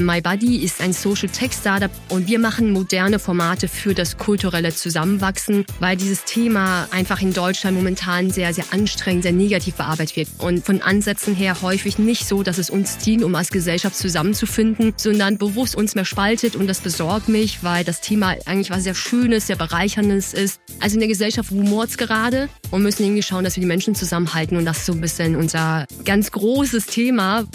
MyBuddy ist ein Social Tech Startup und wir machen moderne Formate für das kulturelle Zusammenwachsen, weil dieses Thema einfach in Deutschland momentan sehr, sehr anstrengend, sehr negativ bearbeitet wird. Und von Ansätzen her häufig nicht so, dass es uns dient, um als Gesellschaft zusammenzufinden, sondern bewusst uns mehr spaltet und das besorgt mich, weil das Thema eigentlich was sehr Schönes, sehr Bereicherndes ist. Also in der Gesellschaft rumort es gerade und müssen irgendwie schauen, dass wir die Menschen zusammenhalten und das ist so ein bisschen unser ganz großes Thema.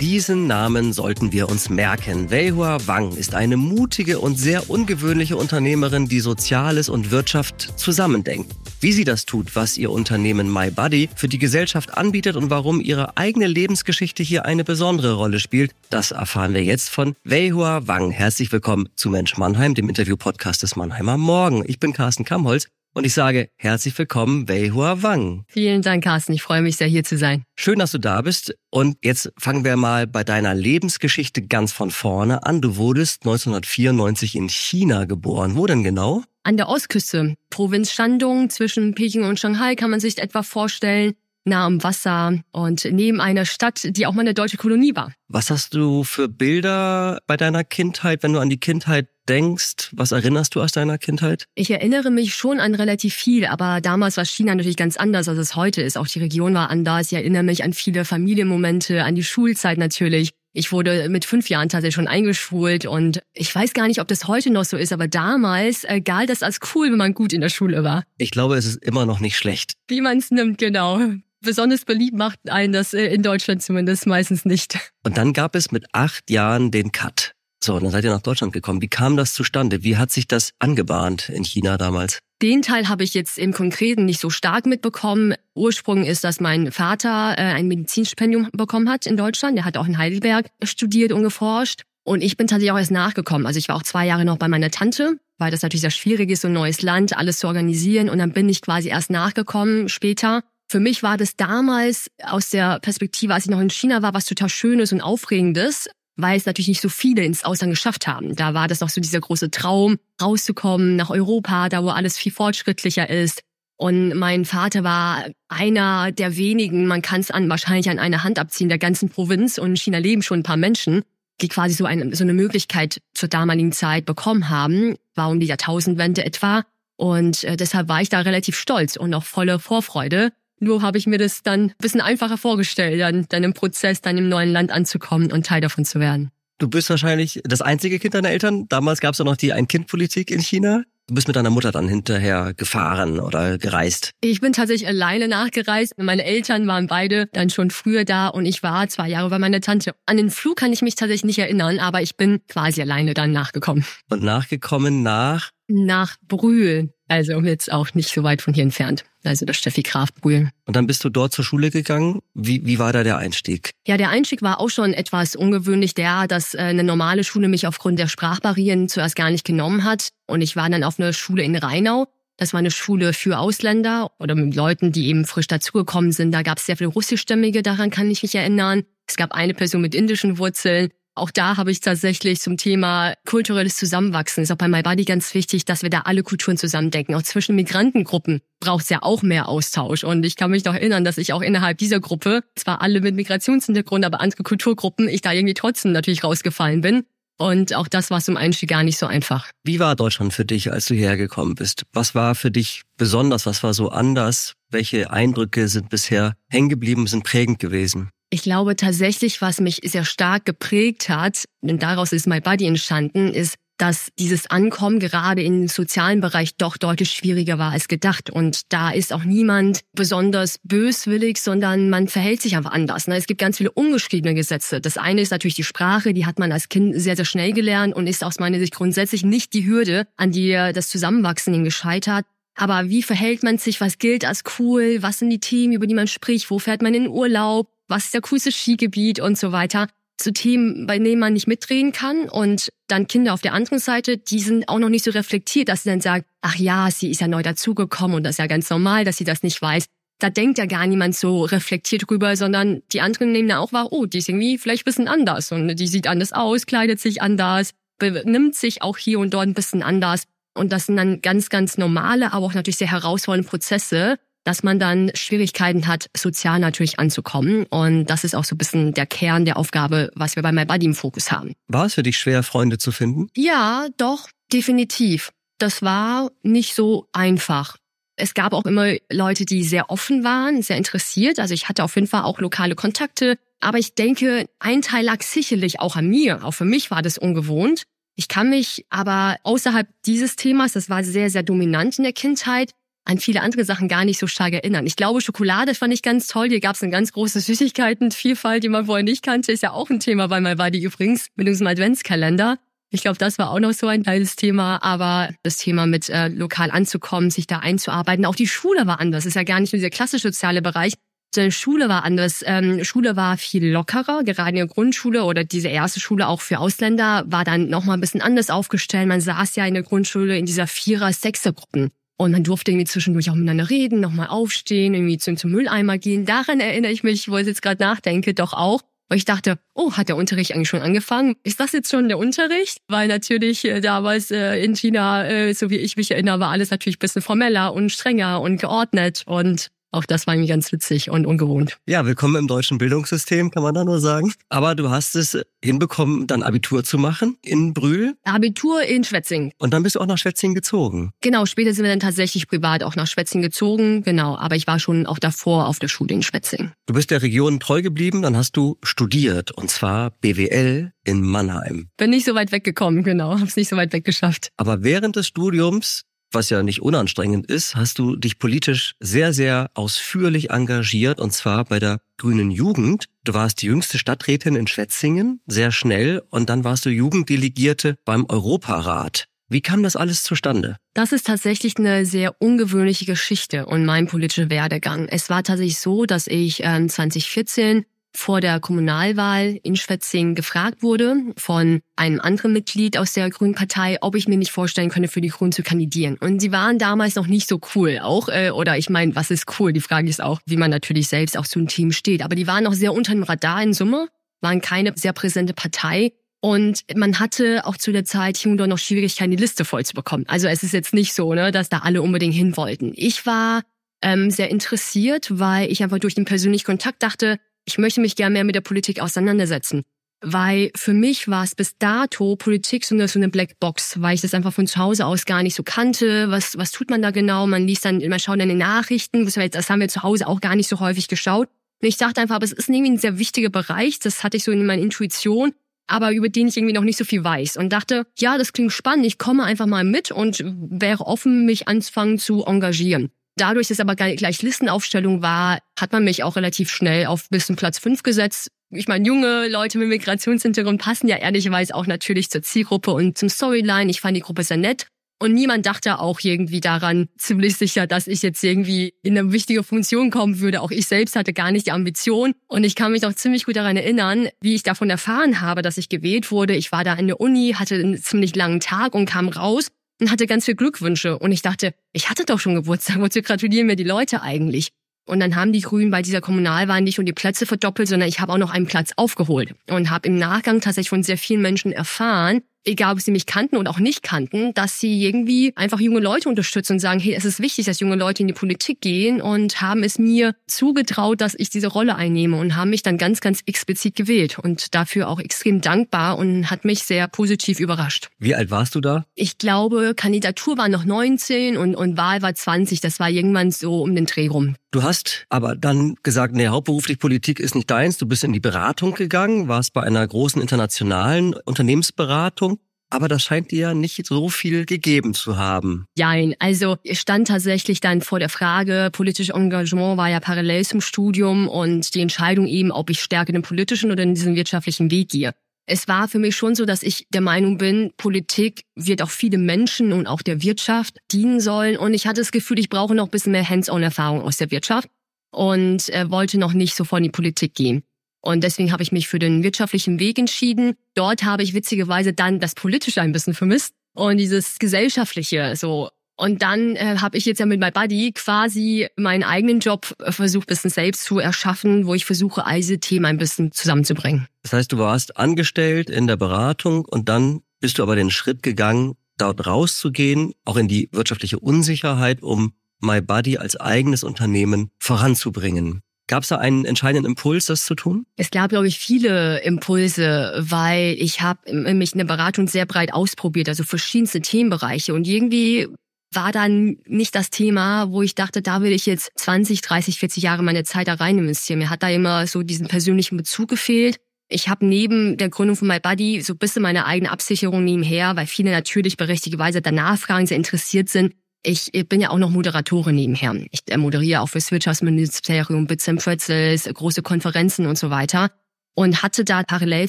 Diesen Namen sollten wir uns merken. Weihua Wang ist eine mutige und sehr ungewöhnliche Unternehmerin, die Soziales und Wirtschaft zusammendenkt. Wie sie das tut, was ihr Unternehmen MyBuddy für die Gesellschaft anbietet und warum ihre eigene Lebensgeschichte hier eine besondere Rolle spielt, das erfahren wir jetzt von Weihua Wang. Herzlich willkommen zu Mensch Mannheim, dem Interview-Podcast des Mannheimer Morgen. Ich bin Carsten Kamholz und ich sage herzlich willkommen, Weihua Wang. Vielen Dank, Carsten. Ich freue mich sehr, hier zu sein. Schön, dass du da bist. Und jetzt fangen wir mal bei deiner Lebensgeschichte ganz von vorne an. Du wurdest 1994 in China geboren. Wo denn genau? An der Ostküste, Provinz Shandong zwischen Peking und Shanghai kann man sich etwa vorstellen nah am Wasser und neben einer Stadt, die auch mal eine deutsche Kolonie war. Was hast du für Bilder bei deiner Kindheit, wenn du an die Kindheit denkst? Was erinnerst du aus deiner Kindheit? Ich erinnere mich schon an relativ viel, aber damals war China natürlich ganz anders, als es heute ist. Auch die Region war anders. Ich erinnere mich an viele Familienmomente, an die Schulzeit natürlich. Ich wurde mit fünf Jahren tatsächlich schon eingeschult und ich weiß gar nicht, ob das heute noch so ist, aber damals äh, galt das als cool, wenn man gut in der Schule war. Ich glaube, es ist immer noch nicht schlecht. Wie man es nimmt, genau besonders beliebt macht einen das äh, in Deutschland zumindest meistens nicht. Und dann gab es mit acht Jahren den Cut. So, und dann seid ihr nach Deutschland gekommen. Wie kam das zustande? Wie hat sich das angebahnt in China damals? Den Teil habe ich jetzt im Konkreten nicht so stark mitbekommen. Ursprung ist, dass mein Vater äh, ein Medizinstipendium bekommen hat in Deutschland. Der hat auch in Heidelberg studiert und geforscht. Und ich bin tatsächlich auch erst nachgekommen. Also ich war auch zwei Jahre noch bei meiner Tante, weil das natürlich sehr schwierig ist, so ein neues Land, alles zu organisieren. Und dann bin ich quasi erst nachgekommen später. Für mich war das damals aus der Perspektive, als ich noch in China war, was total Schönes und Aufregendes, weil es natürlich nicht so viele ins Ausland geschafft haben. Da war das noch so dieser große Traum, rauszukommen nach Europa, da wo alles viel fortschrittlicher ist. Und mein Vater war einer der wenigen, man kann es an, wahrscheinlich an einer Hand abziehen, der ganzen Provinz und in China leben schon ein paar Menschen, die quasi so eine, so eine Möglichkeit zur damaligen Zeit bekommen haben, war um die Jahrtausendwende etwa. Und äh, deshalb war ich da relativ stolz und auch voller Vorfreude. Nur habe ich mir das dann ein bisschen einfacher vorgestellt, dann, dann im Prozess, dann im neuen Land anzukommen und Teil davon zu werden. Du bist wahrscheinlich das einzige Kind deiner Eltern. Damals gab es ja noch die Ein-Kind-Politik in China. Du bist mit deiner Mutter dann hinterher gefahren oder gereist? Ich bin tatsächlich alleine nachgereist. Meine Eltern waren beide dann schon früher da und ich war zwei Jahre bei meiner Tante. An den Flug kann ich mich tatsächlich nicht erinnern, aber ich bin quasi alleine dann nachgekommen. Und nachgekommen nach? Nach Brühl. Also jetzt auch nicht so weit von hier entfernt. Also das Steffi Graf Brühl. Und dann bist du dort zur Schule gegangen. Wie, wie war da der Einstieg? Ja, der Einstieg war auch schon etwas ungewöhnlich, der, dass äh, eine normale Schule mich aufgrund der Sprachbarrieren zuerst gar nicht genommen hat. Und ich war dann auf einer Schule in Rheinau. Das war eine Schule für Ausländer oder mit Leuten, die eben frisch dazugekommen sind. Da gab es sehr viele russischstämmige, daran kann ich mich erinnern. Es gab eine Person mit indischen Wurzeln. Auch da habe ich tatsächlich zum Thema kulturelles Zusammenwachsen, ist auch bei MyBuddy ganz wichtig, dass wir da alle Kulturen zusammendenken. Auch zwischen Migrantengruppen braucht es ja auch mehr Austausch. Und ich kann mich noch erinnern, dass ich auch innerhalb dieser Gruppe, zwar alle mit Migrationshintergrund, aber andere Kulturgruppen, ich da irgendwie trotzdem natürlich rausgefallen bin. Und auch das war zum Einstieg gar nicht so einfach. Wie war Deutschland für dich, als du hierher gekommen bist? Was war für dich besonders? Was war so anders? Welche Eindrücke sind bisher hängen geblieben, sind prägend gewesen? Ich glaube tatsächlich, was mich sehr stark geprägt hat, denn daraus ist My Body entstanden, ist, dass dieses Ankommen gerade im sozialen Bereich doch deutlich schwieriger war als gedacht. Und da ist auch niemand besonders böswillig, sondern man verhält sich einfach anders. Ne? Es gibt ganz viele ungeschriebene Gesetze. Das eine ist natürlich die Sprache, die hat man als Kind sehr, sehr schnell gelernt und ist aus meiner Sicht grundsätzlich nicht die Hürde, an die das Zusammenwachsen ihn gescheitert. Aber wie verhält man sich? Was gilt als cool? Was sind die Themen, über die man spricht? Wo fährt man in Urlaub? Was ist der coolste Skigebiet und so weiter. Zu Themen, bei denen man nicht mitdrehen kann. Und dann Kinder auf der anderen Seite, die sind auch noch nicht so reflektiert, dass sie dann sagen, ach ja, sie ist ja neu dazugekommen und das ist ja ganz normal, dass sie das nicht weiß. Da denkt ja gar niemand so reflektiert drüber, sondern die anderen nehmen ja auch wahr, oh, die ist irgendwie vielleicht ein bisschen anders und die sieht anders aus, kleidet sich anders, benimmt sich auch hier und dort ein bisschen anders. Und das sind dann ganz, ganz normale, aber auch natürlich sehr herausfordernde Prozesse, dass man dann Schwierigkeiten hat, sozial natürlich anzukommen. Und das ist auch so ein bisschen der Kern der Aufgabe, was wir bei MyBuddy im Fokus haben. War es für dich schwer, Freunde zu finden? Ja, doch, definitiv. Das war nicht so einfach. Es gab auch immer Leute, die sehr offen waren, sehr interessiert. Also ich hatte auf jeden Fall auch lokale Kontakte. Aber ich denke, ein Teil lag sicherlich auch an mir. Auch für mich war das ungewohnt. Ich kann mich aber außerhalb dieses Themas, das war sehr, sehr dominant in der Kindheit, an viele andere Sachen gar nicht so stark erinnern. Ich glaube, Schokolade fand ich ganz toll. Hier gab es eine ganz große Süßigkeitenvielfalt, die man vorher nicht kannte. Ist ja auch ein Thema bei MyBody übrigens mit unserem Adventskalender. Ich glaube, das war auch noch so ein teiles Thema, aber das Thema mit äh, lokal anzukommen, sich da einzuarbeiten, auch die Schule war anders. Ist ja gar nicht nur dieser klassische soziale Bereich, sondern Schule war anders. Ähm, Schule war viel lockerer, gerade in der Grundschule oder diese erste Schule auch für Ausländer war dann nochmal ein bisschen anders aufgestellt. Man saß ja in der Grundschule in dieser Vierer-, Sechser-Gruppen. Und man durfte irgendwie zwischendurch auch miteinander reden, nochmal aufstehen, irgendwie zum, zum Mülleimer gehen. Daran erinnere ich mich, wo ich jetzt gerade nachdenke, doch auch. Weil ich dachte, oh, hat der Unterricht eigentlich schon angefangen? Ist das jetzt schon der Unterricht? Weil natürlich äh, damals äh, in China, äh, so wie ich mich erinnere, war alles natürlich ein bisschen formeller und strenger und geordnet. Und auch das war irgendwie ganz witzig und ungewohnt. Ja, willkommen im deutschen Bildungssystem, kann man da nur sagen. Aber du hast es hinbekommen, dann Abitur zu machen in Brühl. Abitur in Schwetzing. Und dann bist du auch nach Schwetzing gezogen. Genau, später sind wir dann tatsächlich privat auch nach Schwetzing gezogen. Genau, aber ich war schon auch davor auf der Schule in Schwetzing. Du bist der Region treu geblieben, dann hast du studiert und zwar BWL in Mannheim. Bin nicht so weit weggekommen, genau, hab's nicht so weit weggeschafft. Aber während des Studiums was ja nicht unanstrengend ist, hast du dich politisch sehr, sehr ausführlich engagiert und zwar bei der Grünen Jugend. Du warst die jüngste Stadträtin in Schwetzingen, sehr schnell, und dann warst du Jugenddelegierte beim Europarat. Wie kam das alles zustande? Das ist tatsächlich eine sehr ungewöhnliche Geschichte und mein politischer Werdegang. Es war tatsächlich so, dass ich äh, 2014 vor der Kommunalwahl in Schwetzing gefragt wurde von einem anderen Mitglied aus der Grünen Partei, ob ich mir nicht vorstellen könnte, für die Grünen zu kandidieren. Und sie waren damals noch nicht so cool, auch äh, oder ich meine, was ist cool? Die Frage ist auch, wie man natürlich selbst auch zu einem Team steht. Aber die waren noch sehr unter dem Radar in Summe, waren keine sehr präsente Partei. Und man hatte auch zu der Zeit hier und dort noch Schwierigkeiten, die Liste voll zu bekommen. Also es ist jetzt nicht so, ne, dass da alle unbedingt hin wollten. Ich war ähm, sehr interessiert, weil ich einfach durch den persönlichen Kontakt dachte, ich möchte mich gerne mehr mit der Politik auseinandersetzen. Weil für mich war es bis dato Politik so eine, so eine Blackbox, weil ich das einfach von zu Hause aus gar nicht so kannte. Was, was tut man da genau? Man liest dann, man schaut dann in Nachrichten, das haben wir zu Hause auch gar nicht so häufig geschaut. Und ich dachte einfach, aber es ist irgendwie ein sehr wichtiger Bereich, das hatte ich so in meiner Intuition, aber über den ich irgendwie noch nicht so viel weiß. Und dachte, ja, das klingt spannend, ich komme einfach mal mit und wäre offen, mich anzufangen zu engagieren. Dadurch, dass aber gleich Listenaufstellung war, hat man mich auch relativ schnell auf bis zum Platz fünf gesetzt. Ich meine, junge Leute mit Migrationshintergrund passen ja ehrlicherweise auch natürlich zur Zielgruppe und zum Storyline. Ich fand die Gruppe sehr nett. Und niemand dachte auch irgendwie daran, ziemlich sicher, dass ich jetzt irgendwie in eine wichtige Funktion kommen würde. Auch ich selbst hatte gar nicht die Ambition. Und ich kann mich noch ziemlich gut daran erinnern, wie ich davon erfahren habe, dass ich gewählt wurde. Ich war da in der Uni, hatte einen ziemlich langen Tag und kam raus und hatte ganz viel Glückwünsche. Und ich dachte, ich hatte doch schon Geburtstag, wozu gratulieren mir die Leute eigentlich? Und dann haben die Grünen bei dieser Kommunalwahl nicht nur die Plätze verdoppelt, sondern ich habe auch noch einen Platz aufgeholt und habe im Nachgang tatsächlich von sehr vielen Menschen erfahren, egal ob sie mich kannten oder auch nicht kannten, dass sie irgendwie einfach junge Leute unterstützen und sagen, hey, es ist wichtig, dass junge Leute in die Politik gehen und haben es mir zugetraut, dass ich diese Rolle einnehme und haben mich dann ganz, ganz explizit gewählt und dafür auch extrem dankbar und hat mich sehr positiv überrascht. Wie alt warst du da? Ich glaube, Kandidatur war noch 19 und, und Wahl war 20. Das war irgendwann so um den Dreh rum. Du hast aber dann gesagt, nee, hauptberuflich Politik ist nicht deins. Du bist in die Beratung gegangen, warst bei einer großen internationalen Unternehmensberatung. Aber das scheint dir ja nicht so viel gegeben zu haben. Nein, also ich stand tatsächlich dann vor der Frage, politisches Engagement war ja parallel zum Studium und die Entscheidung eben, ob ich stärker in den politischen oder in diesen wirtschaftlichen Weg gehe. Es war für mich schon so, dass ich der Meinung bin, Politik wird auch viele Menschen und auch der Wirtschaft dienen sollen. Und ich hatte das Gefühl, ich brauche noch ein bisschen mehr Hands-on-Erfahrung aus der Wirtschaft und äh, wollte noch nicht sofort in die Politik gehen. Und deswegen habe ich mich für den wirtschaftlichen Weg entschieden. Dort habe ich witzigerweise dann das Politische ein bisschen vermisst und dieses Gesellschaftliche so. Und dann äh, habe ich jetzt ja mit My Buddy quasi meinen eigenen Job äh, versucht, bisschen selbst zu erschaffen, wo ich versuche, all diese Themen ein bisschen zusammenzubringen. Das heißt, du warst angestellt in der Beratung und dann bist du aber den Schritt gegangen, dort rauszugehen, auch in die wirtschaftliche Unsicherheit, um My Body als eigenes Unternehmen voranzubringen. Gab es da einen entscheidenden Impuls, das zu tun? Es gab, glaube ich, viele Impulse, weil ich habe mich in der Beratung sehr breit ausprobiert, also verschiedenste Themenbereiche. Und irgendwie war dann nicht das Thema, wo ich dachte, da will ich jetzt 20, 30, 40 Jahre meine Zeit da rein investieren. Mir hat da immer so diesen persönlichen Bezug gefehlt. Ich habe neben der Gründung von MyBuddy so ein bisschen meine eigene Absicherung nebenher, weil viele natürlich berechtigterweise danach fragen, sehr interessiert sind. Ich bin ja auch noch Moderatorin nebenher. Ich äh, moderiere auch fürs Wirtschaftsministerium, Bits and Pretzels, große Konferenzen und so weiter. Und hatte da parallel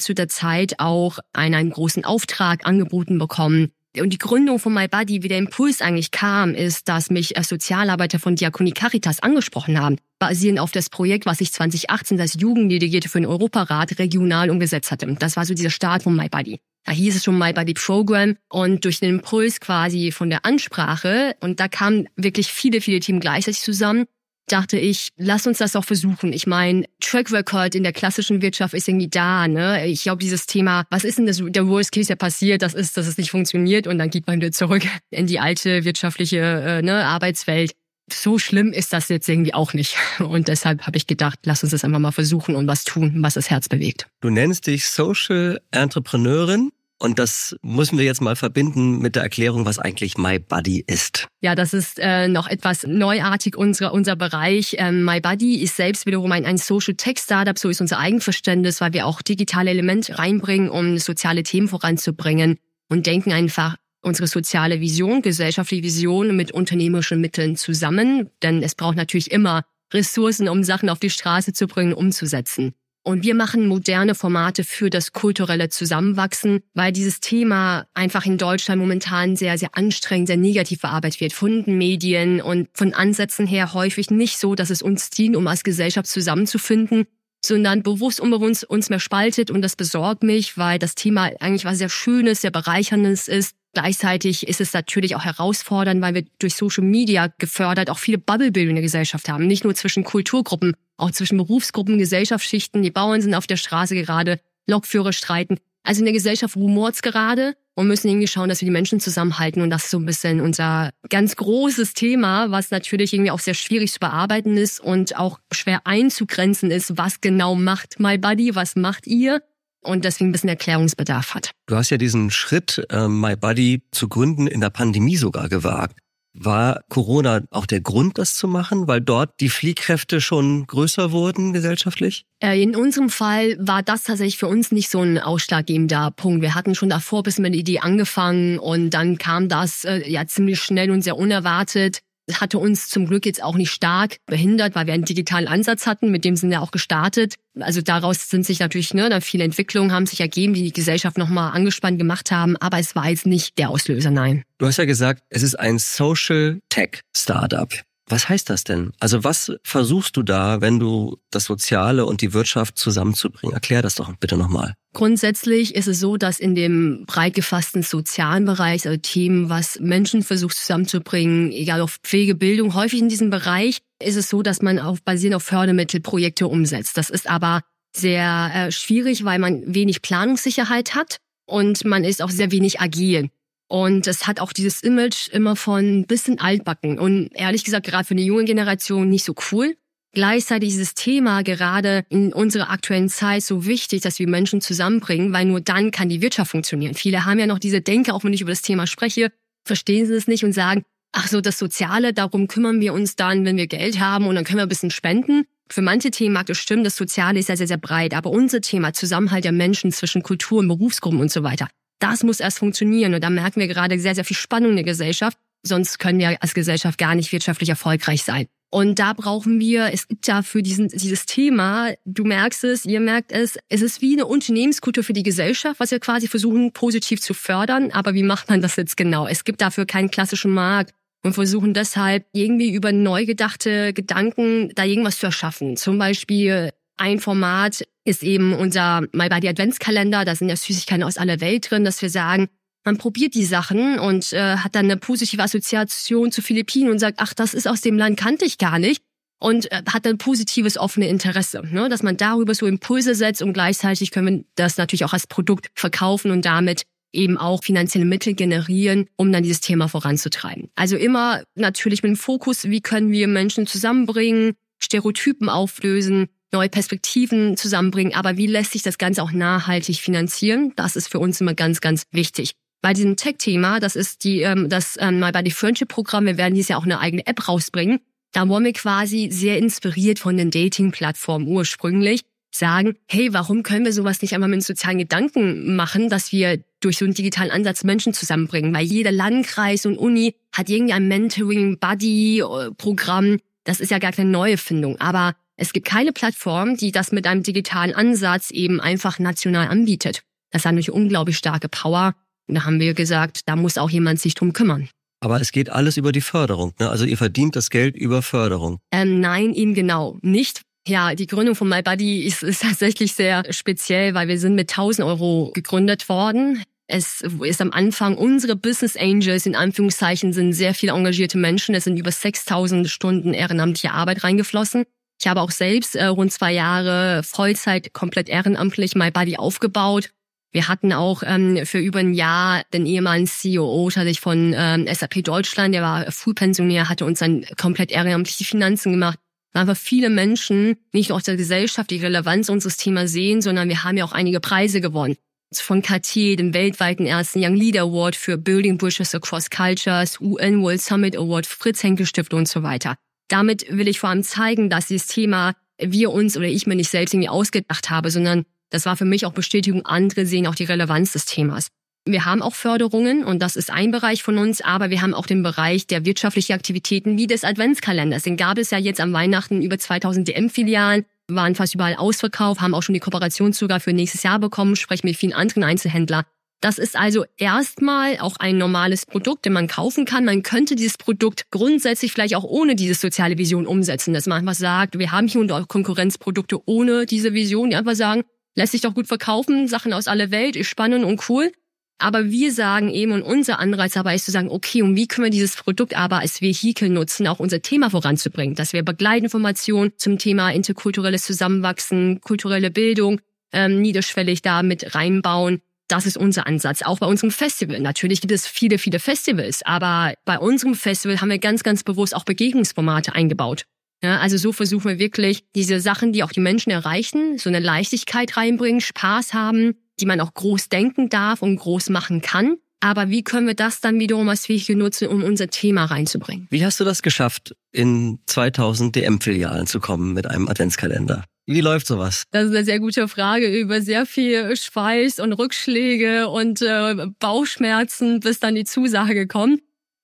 zu der Zeit auch einen, einen großen Auftrag angeboten bekommen, und die Gründung von MyBuddy, wie der Impuls eigentlich kam, ist, dass mich äh, Sozialarbeiter von Diakonie Caritas angesprochen haben, basierend auf das Projekt, was ich 2018 als Jugenddelegierte für den Europarat regional umgesetzt hatte. Das war so dieser Start von MyBuddy. Da hieß es schon MyBuddy Program und durch den Impuls quasi von der Ansprache und da kamen wirklich viele, viele Teams gleichzeitig zusammen, dachte ich, lass uns das auch versuchen. Ich meine, Track Record in der klassischen Wirtschaft ist irgendwie da. Ne? Ich glaube, dieses Thema, was ist denn das, der Worst Case, der passiert, das ist, dass es nicht funktioniert und dann geht man wieder zurück in die alte wirtschaftliche äh, ne, Arbeitswelt. So schlimm ist das jetzt irgendwie auch nicht. Und deshalb habe ich gedacht, lass uns das einfach mal versuchen und was tun, was das Herz bewegt. Du nennst dich Social Entrepreneurin. Und das müssen wir jetzt mal verbinden mit der Erklärung, was eigentlich MyBuddy ist. Ja, das ist äh, noch etwas neuartig unser, unser Bereich. Ähm, MyBuddy ist selbst wiederum ein, ein Social Tech Startup, so ist unser Eigenverständnis, weil wir auch digitale Elemente reinbringen, um soziale Themen voranzubringen und denken einfach unsere soziale Vision, gesellschaftliche Vision mit unternehmerischen Mitteln zusammen. Denn es braucht natürlich immer Ressourcen, um Sachen auf die Straße zu bringen, umzusetzen. Und wir machen moderne Formate für das kulturelle Zusammenwachsen, weil dieses Thema einfach in Deutschland momentan sehr, sehr anstrengend, sehr negativ verarbeitet wird von den Medien und von Ansätzen her häufig nicht so, dass es uns dient, um als Gesellschaft zusammenzufinden, sondern bewusst unbewusst uns mehr spaltet und das besorgt mich, weil das Thema eigentlich was sehr Schönes, sehr Bereicherndes ist. Gleichzeitig ist es natürlich auch herausfordernd, weil wir durch Social Media gefördert auch viele Bubblebildungen in der Gesellschaft haben. Nicht nur zwischen Kulturgruppen, auch zwischen Berufsgruppen, Gesellschaftsschichten. Die Bauern sind auf der Straße gerade, Lokführer streiten. Also in der Gesellschaft rumort's gerade und müssen irgendwie schauen, dass wir die Menschen zusammenhalten. Und das ist so ein bisschen unser ganz großes Thema, was natürlich irgendwie auch sehr schwierig zu bearbeiten ist und auch schwer einzugrenzen ist, was genau macht My Buddy, was macht ihr? Und deswegen ein bisschen Erklärungsbedarf hat. Du hast ja diesen Schritt, äh, My Buddy zu gründen, in der Pandemie sogar gewagt. War Corona auch der Grund, das zu machen, weil dort die Fliehkräfte schon größer wurden gesellschaftlich? Äh, in unserem Fall war das tatsächlich für uns nicht so ein ausschlaggebender Punkt. Wir hatten schon davor ein bisschen mit der Idee angefangen und dann kam das äh, ja ziemlich schnell und sehr unerwartet hatte uns zum Glück jetzt auch nicht stark behindert, weil wir einen digitalen Ansatz hatten, mit dem sind wir auch gestartet. Also daraus sind sich natürlich ne, da viele Entwicklungen haben sich ergeben, die die Gesellschaft nochmal angespannt gemacht haben, aber es war jetzt nicht der Auslöser, nein. Du hast ja gesagt, es ist ein Social Tech Startup. Was heißt das denn? Also was versuchst du da, wenn du das Soziale und die Wirtschaft zusammenzubringen? Erklär das doch bitte nochmal. Grundsätzlich ist es so, dass in dem breit gefassten sozialen Bereich, also Themen, was Menschen versucht zusammenzubringen, egal auf Pflege, Bildung, häufig in diesem Bereich ist es so, dass man auf basierend auf Fördermittel Projekte umsetzt. Das ist aber sehr äh, schwierig, weil man wenig Planungssicherheit hat und man ist auch sehr wenig agil. Und es hat auch dieses Image immer von ein bisschen altbacken und ehrlich gesagt gerade für eine junge Generation nicht so cool. Gleichzeitig ist das Thema gerade in unserer aktuellen Zeit so wichtig, dass wir Menschen zusammenbringen, weil nur dann kann die Wirtschaft funktionieren. Viele haben ja noch diese Denke, auch wenn ich über das Thema spreche, verstehen sie es nicht und sagen, ach so, das Soziale, darum kümmern wir uns dann, wenn wir Geld haben und dann können wir ein bisschen spenden. Für manche Themen mag das stimmen, das Soziale ist ja sehr, sehr breit, aber unser Thema, Zusammenhalt der Menschen zwischen Kultur und Berufsgruppen und so weiter, das muss erst funktionieren. Und da merken wir gerade sehr, sehr viel Spannung in der Gesellschaft. Sonst können wir als Gesellschaft gar nicht wirtschaftlich erfolgreich sein. Und da brauchen wir, es gibt ja für diesen, dieses Thema, du merkst es, ihr merkt es, es ist wie eine Unternehmenskultur für die Gesellschaft, was wir quasi versuchen positiv zu fördern. Aber wie macht man das jetzt genau? Es gibt dafür keinen klassischen Markt und versuchen deshalb irgendwie über neu gedachte Gedanken da irgendwas zu erschaffen. Zum Beispiel ein Format ist eben unser My Body Adventskalender. Da sind ja Süßigkeiten aus aller Welt drin, dass wir sagen, man probiert die Sachen und äh, hat dann eine positive Assoziation zu Philippinen und sagt, ach, das ist aus dem Land, kannte ich gar nicht. Und äh, hat dann positives offene Interesse, ne? dass man darüber so Impulse setzt und gleichzeitig können wir das natürlich auch als Produkt verkaufen und damit eben auch finanzielle Mittel generieren, um dann dieses Thema voranzutreiben. Also immer natürlich mit dem Fokus, wie können wir Menschen zusammenbringen, Stereotypen auflösen, neue Perspektiven zusammenbringen, aber wie lässt sich das Ganze auch nachhaltig finanzieren? Das ist für uns immer ganz, ganz wichtig. Bei diesem Tech-Thema, das ist die, ähm, das ähm, My Body Friendship Programm, wir werden dieses Jahr auch eine eigene App rausbringen. Da wollen wir quasi sehr inspiriert von den Dating-Plattformen ursprünglich sagen, hey, warum können wir sowas nicht einmal mit sozialen Gedanken machen, dass wir durch so einen digitalen Ansatz Menschen zusammenbringen? Weil jeder Landkreis und Uni hat irgendwie ein Mentoring-Buddy-Programm. Das ist ja gar keine neue Findung. Aber es gibt keine Plattform, die das mit einem digitalen Ansatz eben einfach national anbietet. Das hat natürlich unglaublich starke Power. Und da haben wir gesagt, da muss auch jemand sich drum kümmern. Aber es geht alles über die Förderung. Ne? Also ihr verdient das Geld über Förderung. Ähm, nein, eben genau nicht. Ja, die Gründung von MyBuddy ist, ist tatsächlich sehr speziell, weil wir sind mit 1000 Euro gegründet worden. Es ist am Anfang unsere Business Angels in Anführungszeichen sind sehr viele engagierte Menschen. Es sind über 6000 Stunden ehrenamtliche Arbeit reingeflossen. Ich habe auch selbst äh, rund zwei Jahre Vollzeit komplett ehrenamtlich MyBuddy aufgebaut. Wir hatten auch ähm, für über ein Jahr den ehemaligen CEO tatsächlich von ähm, SAP Deutschland, der war Frühpensionär, hatte uns dann komplett ehrenamtliche Finanzen gemacht. Einfach viele Menschen nicht nur aus der Gesellschaft die Relevanz unseres Themas sehen, sondern wir haben ja auch einige Preise gewonnen. Von Cartier, dem weltweiten ersten Young Leader Award für Building Bridges Across Cultures, UN World Summit Award, Fritz Henkel Stiftung und so weiter. Damit will ich vor allem zeigen, dass dieses Thema wir uns oder ich mir nicht selbst irgendwie ausgedacht habe, sondern das war für mich auch Bestätigung, andere sehen auch die Relevanz des Themas. Wir haben auch Förderungen und das ist ein Bereich von uns, aber wir haben auch den Bereich der wirtschaftlichen Aktivitäten wie des Adventskalenders. Den gab es ja jetzt am Weihnachten über 2000 DM-Filialen, waren fast überall ausverkauft, haben auch schon die Kooperation sogar für nächstes Jahr bekommen, sprechen mit vielen anderen Einzelhändlern. Das ist also erstmal auch ein normales Produkt, den man kaufen kann. Man könnte dieses Produkt grundsätzlich vielleicht auch ohne diese soziale Vision umsetzen, dass man einfach sagt, wir haben hier und auch Konkurrenzprodukte ohne diese Vision, die einfach sagen, lässt sich doch gut verkaufen, Sachen aus aller Welt, ist spannend und cool. Aber wir sagen eben, und unser Anreiz dabei ist zu sagen, okay, und wie können wir dieses Produkt aber als Vehikel nutzen, auch unser Thema voranzubringen, dass wir Begleitinformationen zum Thema interkulturelles Zusammenwachsen, kulturelle Bildung ähm, niederschwellig da mit reinbauen, das ist unser Ansatz. Auch bei unserem Festival. Natürlich gibt es viele, viele Festivals, aber bei unserem Festival haben wir ganz, ganz bewusst auch Begegnungsformate eingebaut. Ja, also so versuchen wir wirklich diese Sachen, die auch die Menschen erreichen, so eine Leichtigkeit reinbringen, Spaß haben, die man auch groß denken darf und groß machen kann. Aber wie können wir das dann wiederum als Vehikel nutzen, um unser Thema reinzubringen? Wie hast du das geschafft, in 2000 DM-Filialen zu kommen mit einem Adventskalender? Wie läuft sowas? Das ist eine sehr gute Frage über sehr viel Schweiß und Rückschläge und äh, Bauchschmerzen, bis dann die Zusage kommt.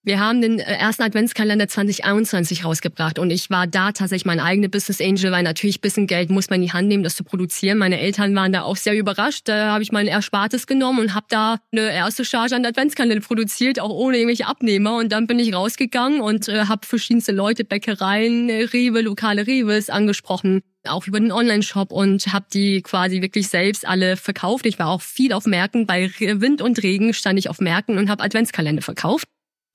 Wir haben den äh, ersten Adventskalender 2021 rausgebracht und ich war da tatsächlich mein eigener Business Angel, weil natürlich bisschen Geld muss man in die Hand nehmen, das zu produzieren. Meine Eltern waren da auch sehr überrascht. Da habe ich mein Erspartes genommen und habe da eine erste Charge an Adventskalender produziert, auch ohne irgendwelche Abnehmer. Und dann bin ich rausgegangen und äh, habe verschiedenste Leute, Bäckereien, Rewe, lokale Reves angesprochen auch über den Online-Shop und habe die quasi wirklich selbst alle verkauft. Ich war auch viel auf Märkten. Bei Wind und Regen stand ich auf Märkten und habe Adventskalender verkauft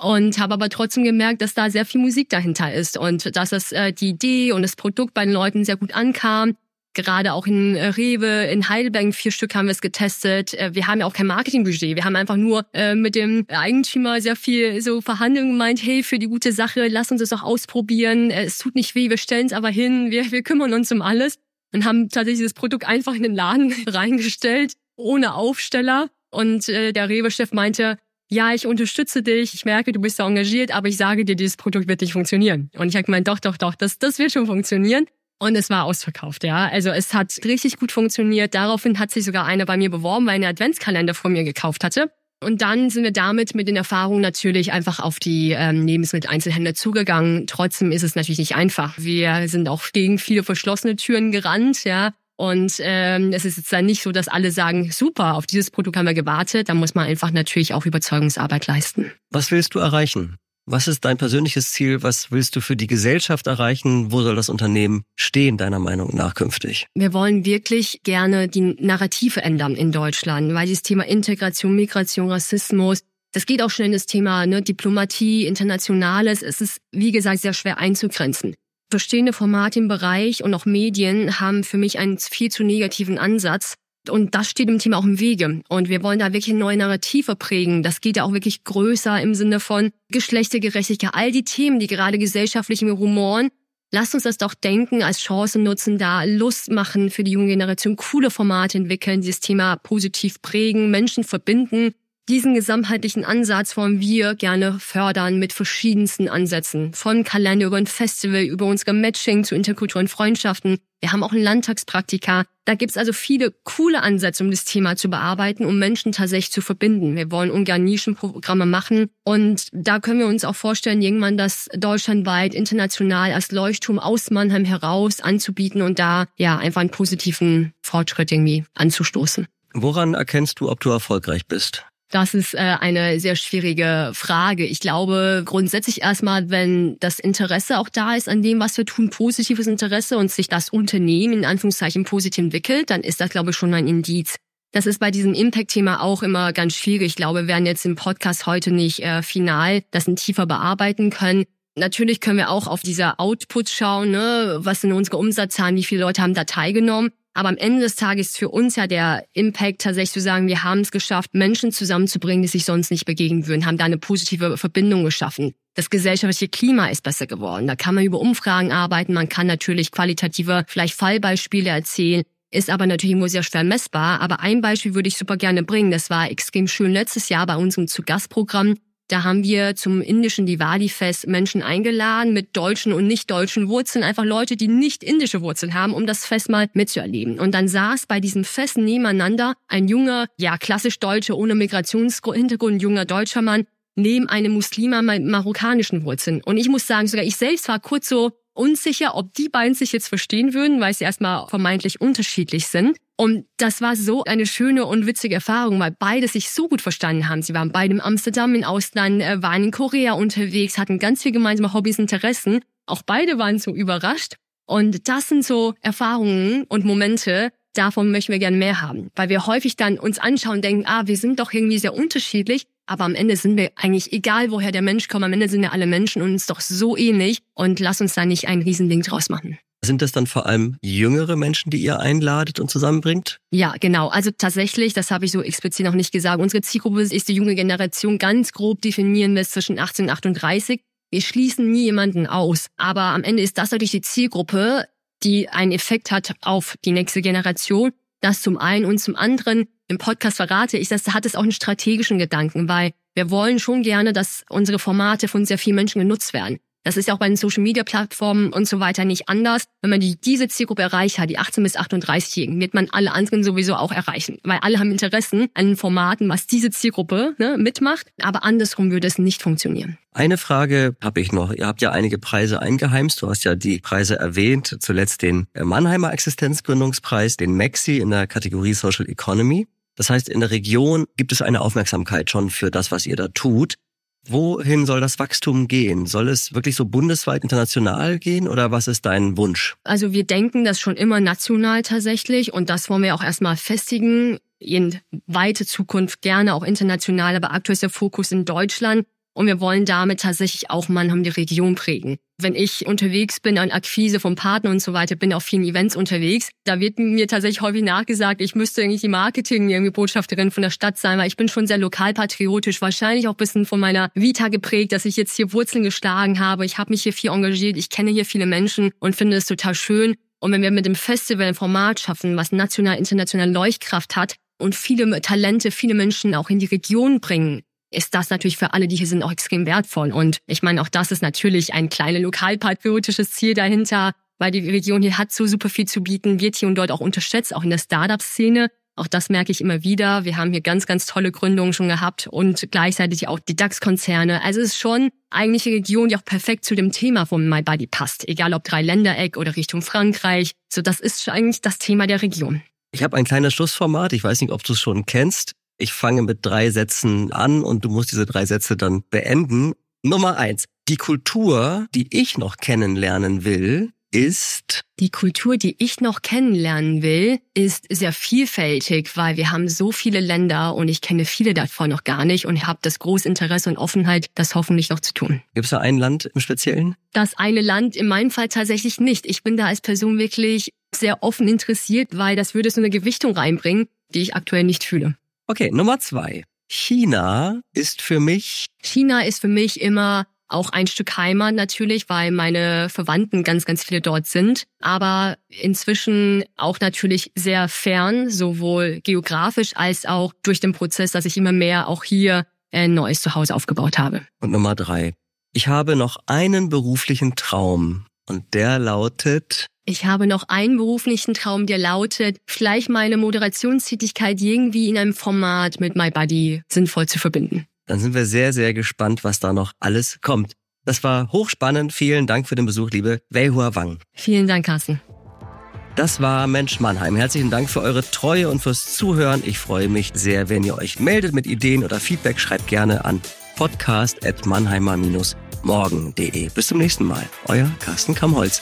und habe aber trotzdem gemerkt, dass da sehr viel Musik dahinter ist und dass das äh, die Idee und das Produkt bei den Leuten sehr gut ankam. Gerade auch in äh, Rewe, in Heidelberg, vier Stück haben wir es getestet. Äh, wir haben ja auch kein Marketingbudget. Wir haben einfach nur äh, mit dem Eigentümer sehr viel so Verhandlungen gemeint, hey, für die gute Sache, lass uns das auch ausprobieren. Äh, es tut nicht weh, wir stellen es aber hin, wir, wir kümmern uns um alles. Und haben tatsächlich das Produkt einfach in den Laden reingestellt, ohne Aufsteller. Und äh, der Rewe-Chef meinte, ja, ich unterstütze dich, ich merke, du bist da engagiert, aber ich sage dir, dieses Produkt wird nicht funktionieren. Und ich habe gemeint, doch, doch, doch, das, das wird schon funktionieren. Und es war ausverkauft, ja. Also es hat richtig gut funktioniert. Daraufhin hat sich sogar einer bei mir beworben, weil er einen Adventskalender von mir gekauft hatte. Und dann sind wir damit mit den Erfahrungen natürlich einfach auf die ähm, Lebensmitteleinzelhändler zugegangen. Trotzdem ist es natürlich nicht einfach. Wir sind auch gegen viele verschlossene Türen gerannt, ja. Und ähm, es ist jetzt dann nicht so, dass alle sagen, super, auf dieses Produkt haben wir gewartet. Da muss man einfach natürlich auch Überzeugungsarbeit leisten. Was willst du erreichen? Was ist dein persönliches Ziel? Was willst du für die Gesellschaft erreichen? Wo soll das Unternehmen stehen, deiner Meinung nach künftig? Wir wollen wirklich gerne die Narrative ändern in Deutschland, weil dieses Thema Integration, Migration, Rassismus, das geht auch schnell in das Thema ne, Diplomatie, Internationales. Es ist, wie gesagt, sehr schwer einzugrenzen bestehende Formate im Bereich und auch Medien haben für mich einen viel zu negativen Ansatz. Und das steht im Thema auch im Wege. Und wir wollen da wirklich neue Narrative prägen. Das geht ja auch wirklich größer im Sinne von Geschlechtergerechtigkeit, all die Themen, die gerade gesellschaftlich im rumoren. Lasst uns das doch denken, als Chance nutzen, da Lust machen für die junge Generation, coole Formate entwickeln, dieses Thema positiv prägen, Menschen verbinden diesen gesamtheitlichen Ansatz wollen wir gerne fördern mit verschiedensten Ansätzen. Von Kalender über ein Festival, über unsere Matching zu interkulturellen Freundschaften. Wir haben auch ein Landtagspraktika. Da gibt's also viele coole Ansätze, um das Thema zu bearbeiten, um Menschen tatsächlich zu verbinden. Wir wollen ungern Nischenprogramme machen. Und da können wir uns auch vorstellen, irgendwann das deutschlandweit, international als Leuchtturm aus Mannheim heraus anzubieten und da ja einfach einen positiven Fortschritt irgendwie anzustoßen. Woran erkennst du, ob du erfolgreich bist? Das ist äh, eine sehr schwierige Frage. Ich glaube grundsätzlich erstmal, wenn das Interesse auch da ist an dem, was wir tun, positives Interesse und sich das Unternehmen in Anführungszeichen positiv entwickelt, dann ist das, glaube ich, schon ein Indiz. Das ist bei diesem Impact-Thema auch immer ganz schwierig. Ich glaube, wir werden jetzt im Podcast heute nicht äh, final das in tiefer bearbeiten können. Natürlich können wir auch auf dieser Output schauen, ne? was sind unsere Umsatzzahlen, wie viele Leute haben da teilgenommen. Aber am Ende des Tages ist für uns ja der Impact tatsächlich zu sagen, wir haben es geschafft, Menschen zusammenzubringen, die sich sonst nicht begegnen würden, haben da eine positive Verbindung geschaffen. Das gesellschaftliche Klima ist besser geworden. Da kann man über Umfragen arbeiten, man kann natürlich qualitative, vielleicht Fallbeispiele erzählen, ist aber natürlich nur sehr schwer messbar. Aber ein Beispiel würde ich super gerne bringen. Das war extrem schön letztes Jahr bei unserem Zu-Gast-Programm. Da haben wir zum indischen Diwali-Fest Menschen eingeladen mit deutschen und nicht deutschen Wurzeln, einfach Leute, die nicht indische Wurzeln haben, um das Fest mal mitzuerleben. Und dann saß bei diesem Fest nebeneinander ein junger, ja klassisch Deutscher ohne Migrationshintergrund, junger deutscher Mann neben einem Muslima mit marokkanischen Wurzeln. Und ich muss sagen, sogar ich selbst war kurz so unsicher, ob die beiden sich jetzt verstehen würden, weil sie erstmal vermeintlich unterschiedlich sind. Und das war so eine schöne und witzige Erfahrung, weil beide sich so gut verstanden haben. Sie waren beide in Amsterdam, in Ausland, äh, waren in Korea unterwegs, hatten ganz viel gemeinsame Hobbys, Interessen. Auch beide waren so überrascht. Und das sind so Erfahrungen und Momente, davon möchten wir gerne mehr haben. Weil wir häufig dann uns anschauen und denken, ah, wir sind doch irgendwie sehr unterschiedlich. Aber am Ende sind wir eigentlich, egal woher der Mensch kommt, am Ende sind wir alle Menschen und uns doch so ähnlich. Und lass uns da nicht ein Riesending draus machen. Sind das dann vor allem jüngere Menschen, die ihr einladet und zusammenbringt? Ja, genau. Also tatsächlich, das habe ich so explizit noch nicht gesagt. Unsere Zielgruppe ist die junge Generation. Ganz grob definieren wir es zwischen 18 und 38. Wir schließen nie jemanden aus. Aber am Ende ist das natürlich die Zielgruppe, die einen Effekt hat auf die nächste Generation. Das zum einen und zum anderen, im Podcast verrate ich, das hat es auch einen strategischen Gedanken, weil wir wollen schon gerne, dass unsere Formate von sehr vielen Menschen genutzt werden. Das ist ja auch bei den Social-Media-Plattformen und so weiter nicht anders. Wenn man die, diese Zielgruppe erreicht hat, die 18 bis 38-Jährigen, wird man alle anderen sowieso auch erreichen. Weil alle haben Interessen an Formaten, was diese Zielgruppe ne, mitmacht. Aber andersrum würde es nicht funktionieren. Eine Frage habe ich noch. Ihr habt ja einige Preise eingeheimst. Du hast ja die Preise erwähnt. Zuletzt den Mannheimer Existenzgründungspreis, den Maxi in der Kategorie Social Economy. Das heißt, in der Region gibt es eine Aufmerksamkeit schon für das, was ihr da tut. Wohin soll das Wachstum gehen? Soll es wirklich so bundesweit international gehen oder was ist dein Wunsch? Also wir denken das schon immer national tatsächlich und das wollen wir auch erstmal festigen. In weite Zukunft gerne auch international, aber aktuell ist der Fokus in Deutschland. Und wir wollen damit tatsächlich auch Mannheim die Region prägen. Wenn ich unterwegs bin an Akquise vom Partner und so weiter, bin auf vielen Events unterwegs, da wird mir tatsächlich häufig nachgesagt, ich müsste irgendwie die Marketing irgendwie Botschafterin von der Stadt sein, weil ich bin schon sehr lokalpatriotisch, wahrscheinlich auch ein bisschen von meiner Vita geprägt, dass ich jetzt hier Wurzeln geschlagen habe. Ich habe mich hier viel engagiert, ich kenne hier viele Menschen und finde es total schön. Und wenn wir mit dem Festival ein Format schaffen, was national, international Leuchtkraft hat und viele Talente, viele Menschen auch in die Region bringen, ist das natürlich für alle, die hier sind, auch extrem wertvoll. Und ich meine, auch das ist natürlich ein kleines lokalpatriotisches Ziel dahinter, weil die Region hier hat so super viel zu bieten, wird hier und dort auch unterschätzt, auch in der Startup-Szene. Auch das merke ich immer wieder. Wir haben hier ganz, ganz tolle Gründungen schon gehabt und gleichzeitig auch die DAX-Konzerne. Also es ist schon eigentlich eine Region, die auch perfekt zu dem Thema von My Body passt. Egal ob Dreiländereck oder Richtung Frankreich. So, das ist eigentlich das Thema der Region. Ich habe ein kleines Schlussformat. Ich weiß nicht, ob du es schon kennst. Ich fange mit drei Sätzen an und du musst diese drei Sätze dann beenden. Nummer eins. Die Kultur, die ich noch kennenlernen will, ist? Die Kultur, die ich noch kennenlernen will, ist sehr vielfältig, weil wir haben so viele Länder und ich kenne viele davon noch gar nicht und habe das große Interesse und Offenheit, das hoffentlich noch zu tun. Gibt es da ein Land im Speziellen? Das eine Land in meinem Fall tatsächlich nicht. Ich bin da als Person wirklich sehr offen interessiert, weil das würde so eine Gewichtung reinbringen, die ich aktuell nicht fühle. Okay, Nummer zwei. China ist für mich. China ist für mich immer auch ein Stück Heimat natürlich, weil meine Verwandten ganz, ganz viele dort sind. Aber inzwischen auch natürlich sehr fern, sowohl geografisch als auch durch den Prozess, dass ich immer mehr auch hier ein neues Zuhause aufgebaut habe. Und Nummer drei. Ich habe noch einen beruflichen Traum und der lautet. Ich habe noch einen beruflichen Traum, der lautet, vielleicht meine Moderationstätigkeit irgendwie in einem Format mit MyBuddy sinnvoll zu verbinden. Dann sind wir sehr, sehr gespannt, was da noch alles kommt. Das war hochspannend. Vielen Dank für den Besuch, liebe Weihua Wang. Vielen Dank, Carsten. Das war Mensch Mannheim. Herzlichen Dank für eure Treue und fürs Zuhören. Ich freue mich sehr, wenn ihr euch meldet mit Ideen oder Feedback. Schreibt gerne an podcast.mannheimer-morgen.de. Bis zum nächsten Mal. Euer Carsten Kamholz.